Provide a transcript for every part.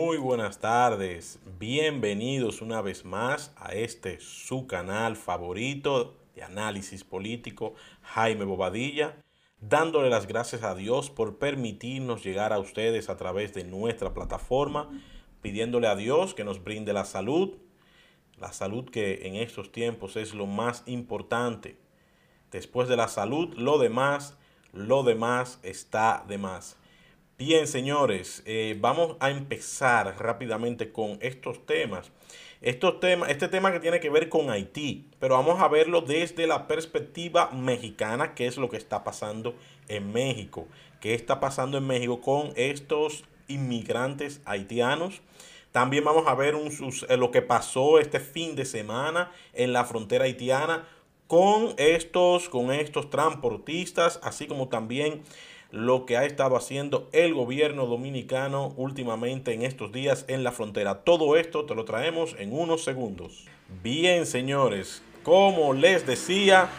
Muy buenas tardes, bienvenidos una vez más a este su canal favorito de análisis político, Jaime Bobadilla, dándole las gracias a Dios por permitirnos llegar a ustedes a través de nuestra plataforma, pidiéndole a Dios que nos brinde la salud, la salud que en estos tiempos es lo más importante. Después de la salud, lo demás, lo demás está de más. Bien, señores, eh, vamos a empezar rápidamente con estos temas. Estos. Este tema que tiene que ver con Haití, pero vamos a verlo desde la perspectiva mexicana, qué es lo que está pasando en México, qué está pasando en México con estos inmigrantes haitianos. También vamos a ver eh, lo que pasó este fin de semana en la frontera haitiana con estos, con estos transportistas, así como también lo que ha estado haciendo el gobierno dominicano últimamente en estos días en la frontera. Todo esto te lo traemos en unos segundos. Bien, señores, como les decía,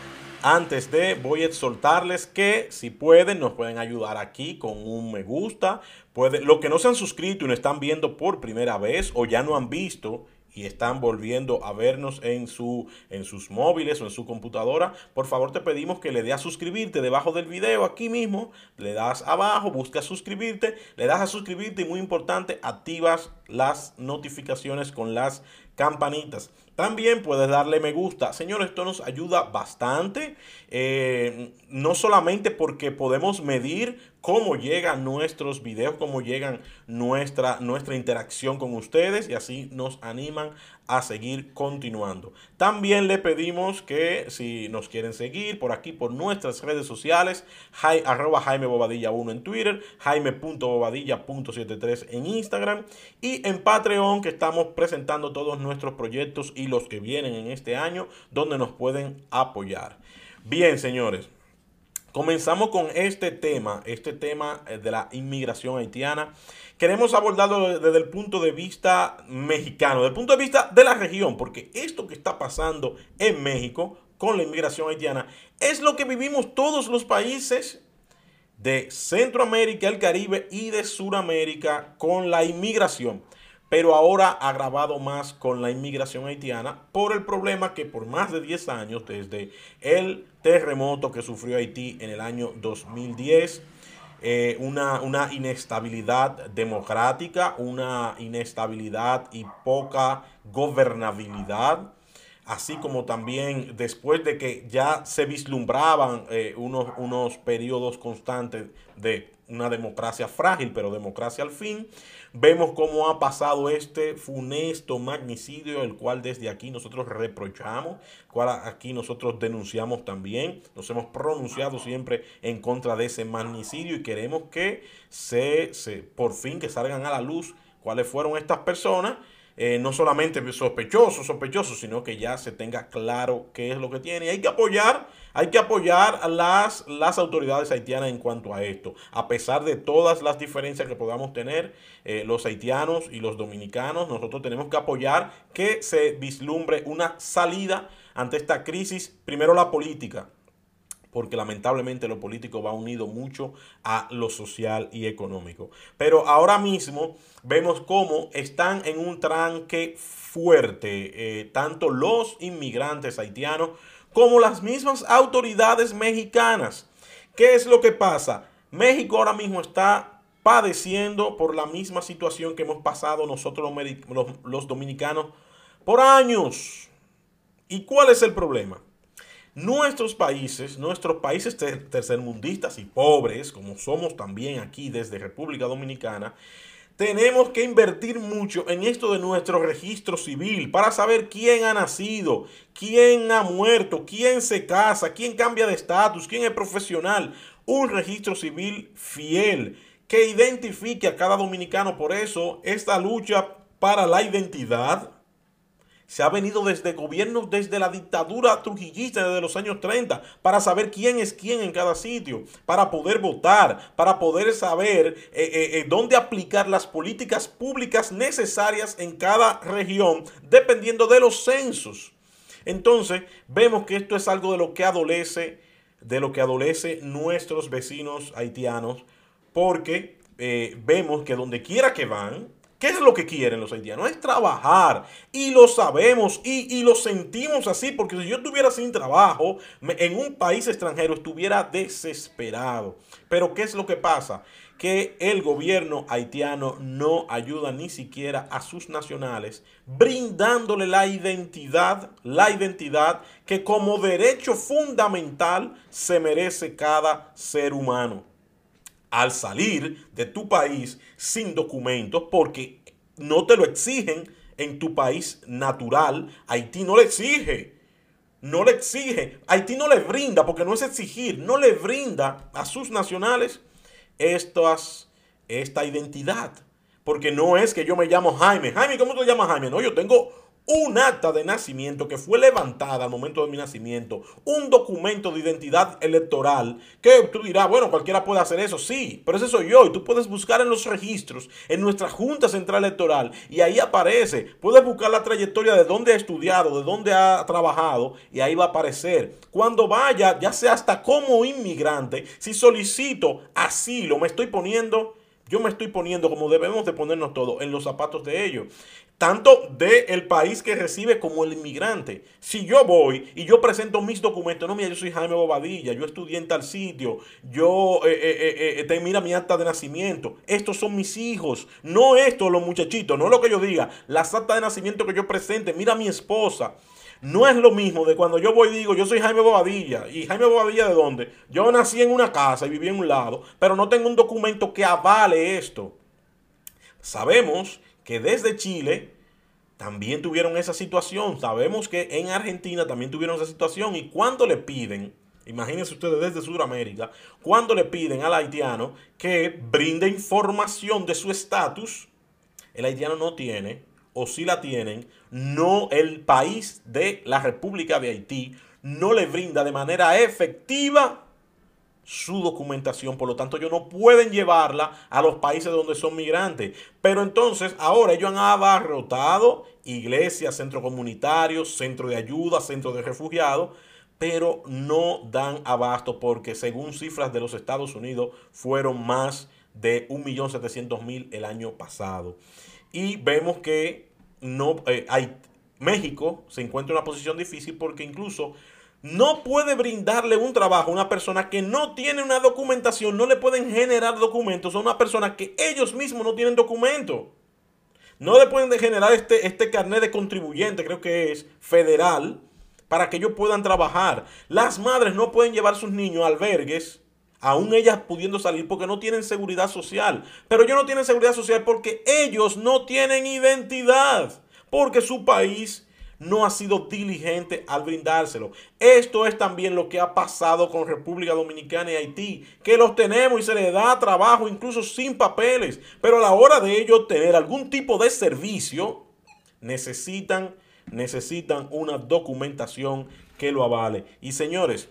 antes de voy a exhortarles que si pueden nos pueden ayudar aquí con un me gusta. Pueden, los que no se han suscrito y nos están viendo por primera vez o ya no han visto y están volviendo a vernos en, su, en sus móviles o en su computadora, por favor te pedimos que le des a suscribirte debajo del video, aquí mismo, le das abajo, busca suscribirte, le das a suscribirte y muy importante, activas las notificaciones con las campanitas. También puedes darle me gusta. Señores, esto nos ayuda bastante. Eh, no solamente porque podemos medir cómo llegan nuestros videos, cómo llegan nuestra, nuestra interacción con ustedes y así nos animan a seguir continuando. También le pedimos que si nos quieren seguir por aquí, por nuestras redes sociales, arroba Jaime Bobadilla 1 en Twitter, jaime.bobadilla.73 en Instagram y en Patreon que estamos presentando todos nuestros proyectos y los que vienen en este año donde nos pueden apoyar. Bien, señores. Comenzamos con este tema, este tema eh, de la inmigración haitiana. Queremos abordarlo desde el punto de vista mexicano, desde el punto de vista de la región, porque esto que está pasando en México con la inmigración haitiana es lo que vivimos todos los países de Centroamérica, el Caribe y de Sudamérica con la inmigración pero ahora agravado más con la inmigración haitiana por el problema que por más de 10 años, desde el terremoto que sufrió Haití en el año 2010, eh, una, una inestabilidad democrática, una inestabilidad y poca gobernabilidad, así como también después de que ya se vislumbraban eh, unos, unos periodos constantes de una democracia frágil, pero democracia al fin, Vemos cómo ha pasado este funesto magnicidio, el cual desde aquí nosotros reprochamos, cual aquí nosotros denunciamos también. Nos hemos pronunciado siempre en contra de ese magnicidio y queremos que se, se por fin que salgan a la luz cuáles fueron estas personas eh, no solamente sospechosos, sospechosos, sino que ya se tenga claro qué es lo que tiene. hay que apoyar, hay que apoyar a las, las autoridades haitianas en cuanto a esto. A pesar de todas las diferencias que podamos tener, eh, los haitianos y los dominicanos, nosotros tenemos que apoyar que se vislumbre una salida ante esta crisis, primero la política, porque lamentablemente lo político va unido mucho a lo social y económico. Pero ahora mismo vemos cómo están en un tranque fuerte, eh, tanto los inmigrantes haitianos como las mismas autoridades mexicanas. ¿Qué es lo que pasa? México ahora mismo está padeciendo por la misma situación que hemos pasado nosotros los, los dominicanos por años. ¿Y cuál es el problema? Nuestros países, nuestros países tercermundistas y pobres, como somos también aquí desde República Dominicana, tenemos que invertir mucho en esto de nuestro registro civil para saber quién ha nacido, quién ha muerto, quién se casa, quién cambia de estatus, quién es profesional. Un registro civil fiel que identifique a cada dominicano. Por eso, esta lucha para la identidad se ha venido desde gobiernos, desde la dictadura trujillista desde los años 30, para saber quién es quién en cada sitio, para poder votar, para poder saber eh, eh, eh, dónde aplicar las políticas públicas necesarias en cada región, dependiendo de los censos. Entonces, vemos que esto es algo de lo que adolece, de lo que adolece nuestros vecinos haitianos, porque vemos que donde quiera que van, ¿Qué es lo que quieren los haitianos? Es trabajar. Y lo sabemos y, y, lo sentimos así, porque si yo estuviera sin trabajo en un país extranjero, estuviera desesperado. Pero ¿qué es lo que pasa? Que el gobierno haitiano no ayuda ni siquiera a sus nacionales, brindándole la identidad, la identidad que como derecho fundamental se merece cada ser humano al salir de tu país sin documentos porque no te lo exigen en tu país natural. Haití no le exige. No le exige. Haití no le brinda, porque no es exigir, no le brinda a sus nacionales estas, esta identidad. Porque no es que yo me llamo Jaime. Jaime, ¿cómo te llamas Jaime? No, yo tengo un acta de nacimiento que fue levantada al momento de mi nacimiento, un documento de identidad electoral, que tú dirás, bueno, cualquiera puede hacer eso, sí, pero ese soy yo y tú puedes buscar en los registros, en nuestra Junta Central Electoral y ahí aparece, puedes buscar la trayectoria de dónde ha estudiado, de dónde ha trabajado y ahí va a aparecer. Cuando vaya, ya sea hasta como inmigrante, si solicito asilo, me estoy poniendo yo me estoy poniendo, como debemos de ponernos todos, en los zapatos de ellos. Tanto del país que recibe como el inmigrante. Si yo voy y yo presento mis documentos, no, mira, yo soy Jaime Bobadilla, yo estudié en tal sitio, yo, eh, eh, eh, mira mi acta de nacimiento, estos son mis hijos, no esto, los muchachitos, no lo que yo diga, las actas de nacimiento que yo presente, mira mi esposa. No es lo mismo de cuando yo voy y digo, yo soy Jaime Bobadilla. ¿Y Jaime Bobadilla de dónde? Yo nací en una casa y viví en un lado, pero no tengo un documento que avale esto. Sabemos que desde Chile también tuvieron esa situación. Sabemos que en Argentina también tuvieron esa situación. Y cuando le piden, imagínense ustedes desde Sudamérica, cuando le piden al haitiano que brinde información de su estatus, el haitiano no tiene o si la tienen, no el país de la República de Haití no le brinda de manera efectiva su documentación, por lo tanto ellos no pueden llevarla a los países donde son migrantes. Pero entonces ahora ellos han abarrotado iglesias, centros comunitarios, centros de ayuda, centros de refugiados, pero no dan abasto porque según cifras de los Estados Unidos fueron más de 1.700.000 el año pasado. Y vemos que no eh, hay, México se encuentra en una posición difícil porque incluso no puede brindarle un trabajo a una persona que no tiene una documentación, no le pueden generar documentos a una persona que ellos mismos no tienen documento. No le pueden generar este, este carnet de contribuyente, creo que es federal, para que ellos puedan trabajar. Las madres no pueden llevar sus niños a albergues aún ellas pudiendo salir porque no tienen seguridad social. Pero ellos no tienen seguridad social porque ellos no tienen identidad, porque su país no ha sido diligente al brindárselo. Esto es también lo que ha pasado con República Dominicana y Haití, que los tenemos y se les da trabajo incluso sin papeles, pero a la hora de ellos tener algún tipo de servicio, necesitan, necesitan una documentación que lo avale. Y señores,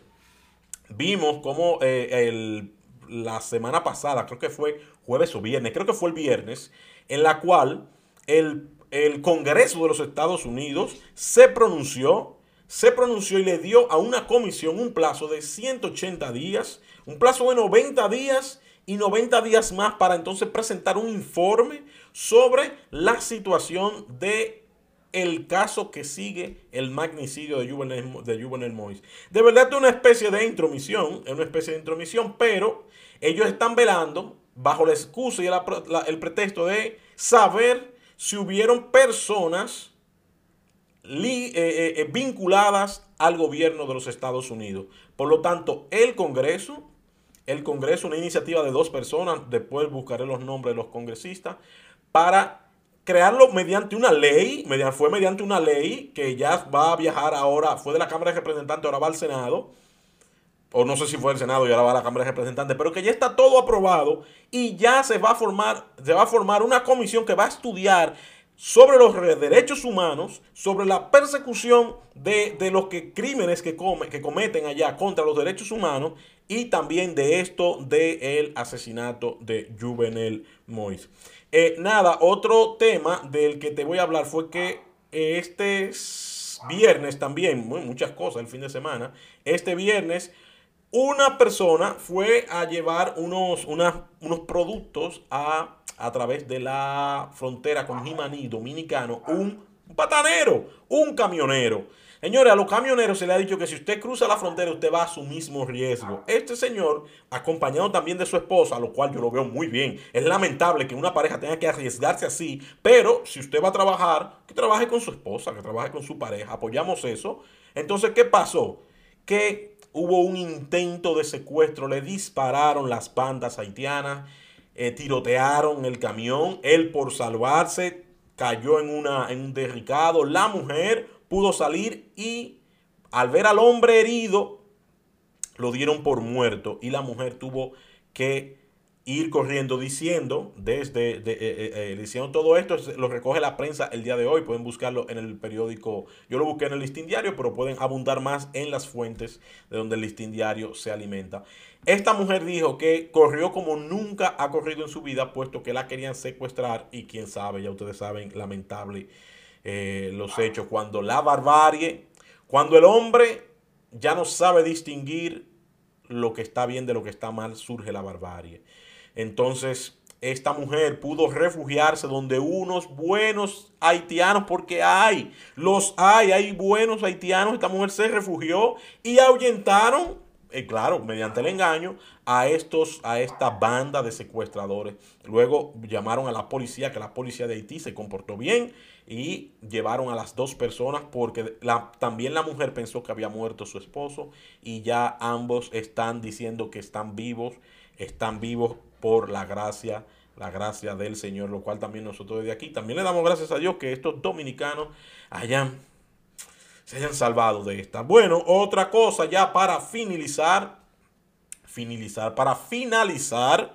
vimos como eh, la semana pasada, creo que fue jueves o viernes, creo que fue el viernes, en la cual el, el Congreso de los Estados Unidos se pronunció, se pronunció y le dio a una comisión un plazo de 180 días, un plazo de 90 días y 90 días más para entonces presentar un informe sobre la situación de el caso que sigue el magnicidio de Juvenel, de Mois. De verdad es una especie de intromisión, es una especie de intromisión, pero ellos están velando bajo la excusa y el pretexto de saber si hubieron personas eh, eh, eh, vinculadas al gobierno de los Estados Unidos. Por lo tanto, el Congreso, el Congreso, una iniciativa de dos personas, después buscaré los nombres de los congresistas, para crearlo mediante una ley, fue mediante una ley que ya va a viajar ahora, fue de la Cámara de Representantes, ahora va al Senado, o no sé si fue el Senado y ahora va a la Cámara de Representantes, pero que ya está todo aprobado y ya se va a formar, se va a formar una comisión que va a estudiar sobre los derechos humanos, sobre la persecución de, los que, crímenes que, come, que cometen allá contra los derechos humanos y también de esto del asesinato de Juvenel Mois. Eh, nada, otro tema del que te voy a hablar fue que este viernes también, muchas cosas el fin de semana, este viernes una persona fue a llevar unos, unos productos a a través de la frontera con Jimaní dominicano un, patanero, un camionero. Señores, a los camioneros se le ha dicho que si usted cruza la frontera, usted va a su mismo riesgo. Este señor, acompañado también de su esposa, lo cual yo lo veo muy bien. Es lamentable que una pareja tenga que arriesgarse así, pero si usted va a trabajar, que trabaje con su esposa, que trabaje con su pareja. Apoyamos eso. Entonces, ¿qué pasó? Que hubo un intento de secuestro, le dispararon las bandas haitianas, eh, tirotearon el camión, él por salvarse cayó en, una, en un derricado, la mujer pudo salir y al ver al hombre herido, lo dieron por muerto. Y la mujer tuvo que ir corriendo diciendo, desde, eh, eh, eh, diciendo todo esto, lo recoge la prensa el día de hoy, pueden buscarlo en el periódico, yo lo busqué en el listín diario, pero pueden abundar más en las fuentes de donde el listín diario se alimenta. Esta mujer dijo que corrió como nunca ha corrido en su vida, puesto que la querían secuestrar y quién sabe, ya ustedes saben, lamentable eh, los hechos, cuando la barbarie, cuando el hombre ya no sabe distinguir lo que está bien de lo que está mal, surge la barbarie. Entonces, esta mujer pudo refugiarse donde unos buenos haitianos, porque hay, los hay, hay buenos haitianos, esta mujer se refugió y ahuyentaron eh, claro, mediante el engaño, a, estos, a esta banda de secuestradores. Luego llamaron a la policía, que la policía de Haití se comportó bien y llevaron a las dos personas porque también la mujer pensó que había muerto su esposo y ya ambos están diciendo que están vivos, están vivos por la gracia la gracia del Señor, lo cual también nosotros desde aquí también le damos gracias a Dios que estos dominicanos hayan se hayan salvado de esta. Bueno, otra cosa ya para finalizar, finalizar, para finalizar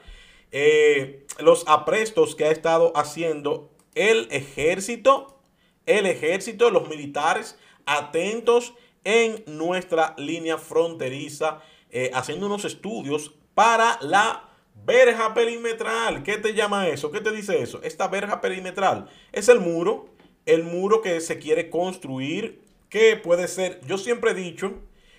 eh, los aprestos que ha estado haciendo el ejército, el ejército, los militares atentos en nuestra línea fronteriza, eh, haciendo unos estudios para la verja perimetral. ¿Qué te llama eso? ¿Qué te dice eso? Esta verja perimetral es el muro, el muro que se quiere construir que puede ser, yo siempre he dicho,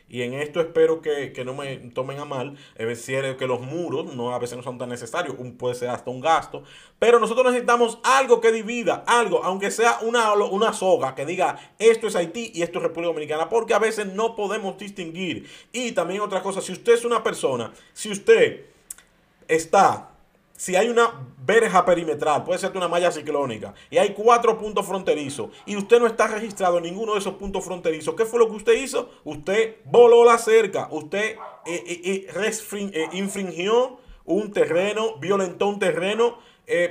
y en esto espero que, no me tomen a mal, es que los muros no, a veces no son tan necesarios, puede ser hasta un gasto, pero nosotros necesitamos algo que divida, algo, aunque sea una, una soga que diga esto es Haití y esto es República Dominicana, porque a veces no podemos distinguir. Y también otra cosa, si usted es una persona, si usted está si hay una verja perimetral, puede ser una malla ciclónica, y hay cuatro puntos fronterizos, y usted no está registrado en ninguno de esos puntos fronterizos, ¿qué fue lo que usted hizo? Usted voló la cerca, usted eh, eh, eh, infringió un terreno, violentó un terreno,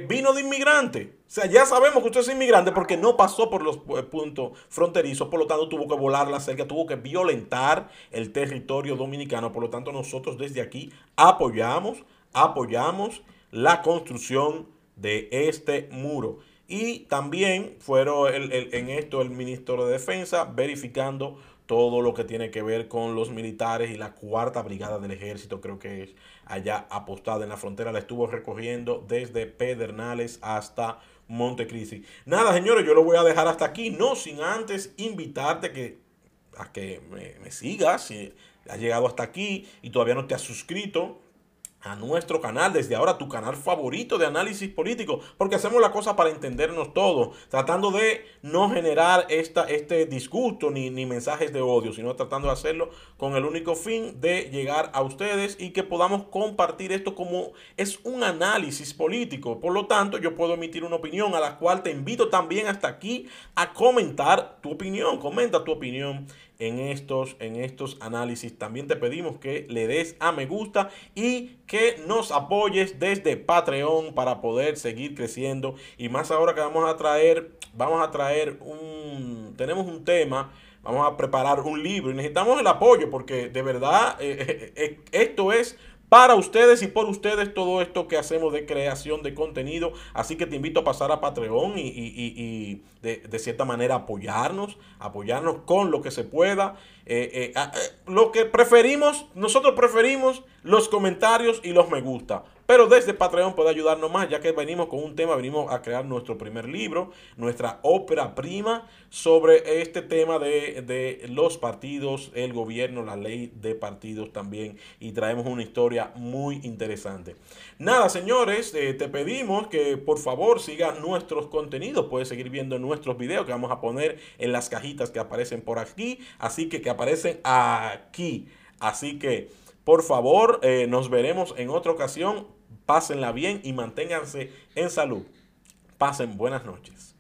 vino de inmigrante. O sea, ya sabemos que usted es inmigrante porque no pasó por los puntos fronterizos, por lo tanto tuvo que volar la cerca, tuvo que violentar el territorio dominicano. Por lo tanto, nosotros desde aquí apoyamos, apoyamos la construcción de este muro. Y también fueron en esto el ministro de Defensa verificando todo lo que tiene que ver con los militares y la cuarta brigada del ejército, creo que es allá apostada en la frontera, la estuvo recogiendo desde Pedernales hasta Montecristi. Nada, señores, yo lo voy a dejar hasta aquí, no sin antes invitarte que, a que me, me sigas, si has llegado hasta aquí y todavía no te has suscrito, a nuestro canal, desde ahora tu canal favorito de análisis político, porque hacemos la cosa para entendernos todos, tratando de no generar esta, este disgusto ni, ni, mensajes de odio, sino tratando de hacerlo con el único fin de llegar a ustedes y que podamos compartir esto como es un análisis político. Por lo tanto, yo puedo emitir una opinión a la cual te invito también hasta aquí a comentar tu opinión. Comenta tu opinión en estos, en estos análisis. También te pedimos que le des a me gusta y que nos apoyes desde Patreon para poder seguir creciendo. Y más ahora que vamos a traer, vamos a traer un, tenemos un tema. Vamos a preparar un libro y necesitamos el apoyo porque de verdad eh, eh, eh, esto es para ustedes y por ustedes todo esto que hacemos de creación de contenido. Así que te invito a pasar a Patreon y, de, cierta manera apoyarnos, apoyarnos con lo que se pueda. Eh, eh, eh, lo que preferimos, nosotros preferimos los comentarios y los me gusta. Pero desde Patreon puede ayudarnos más, ya que venimos con un tema, venimos a crear nuestro primer libro, nuestra ópera prima sobre este tema de, los partidos, el gobierno, la ley de partidos también, y traemos una historia muy interesante. Nada, señores, eh, te pedimos que por favor sigas nuestros contenidos, puedes seguir viendo nuestros videos que vamos a poner en las cajitas que aparecen por aquí, así que que aparecen aquí. Así que, por favor, eh, nos veremos en otra ocasión. Pásenla bien y manténganse en salud. Pasen buenas noches.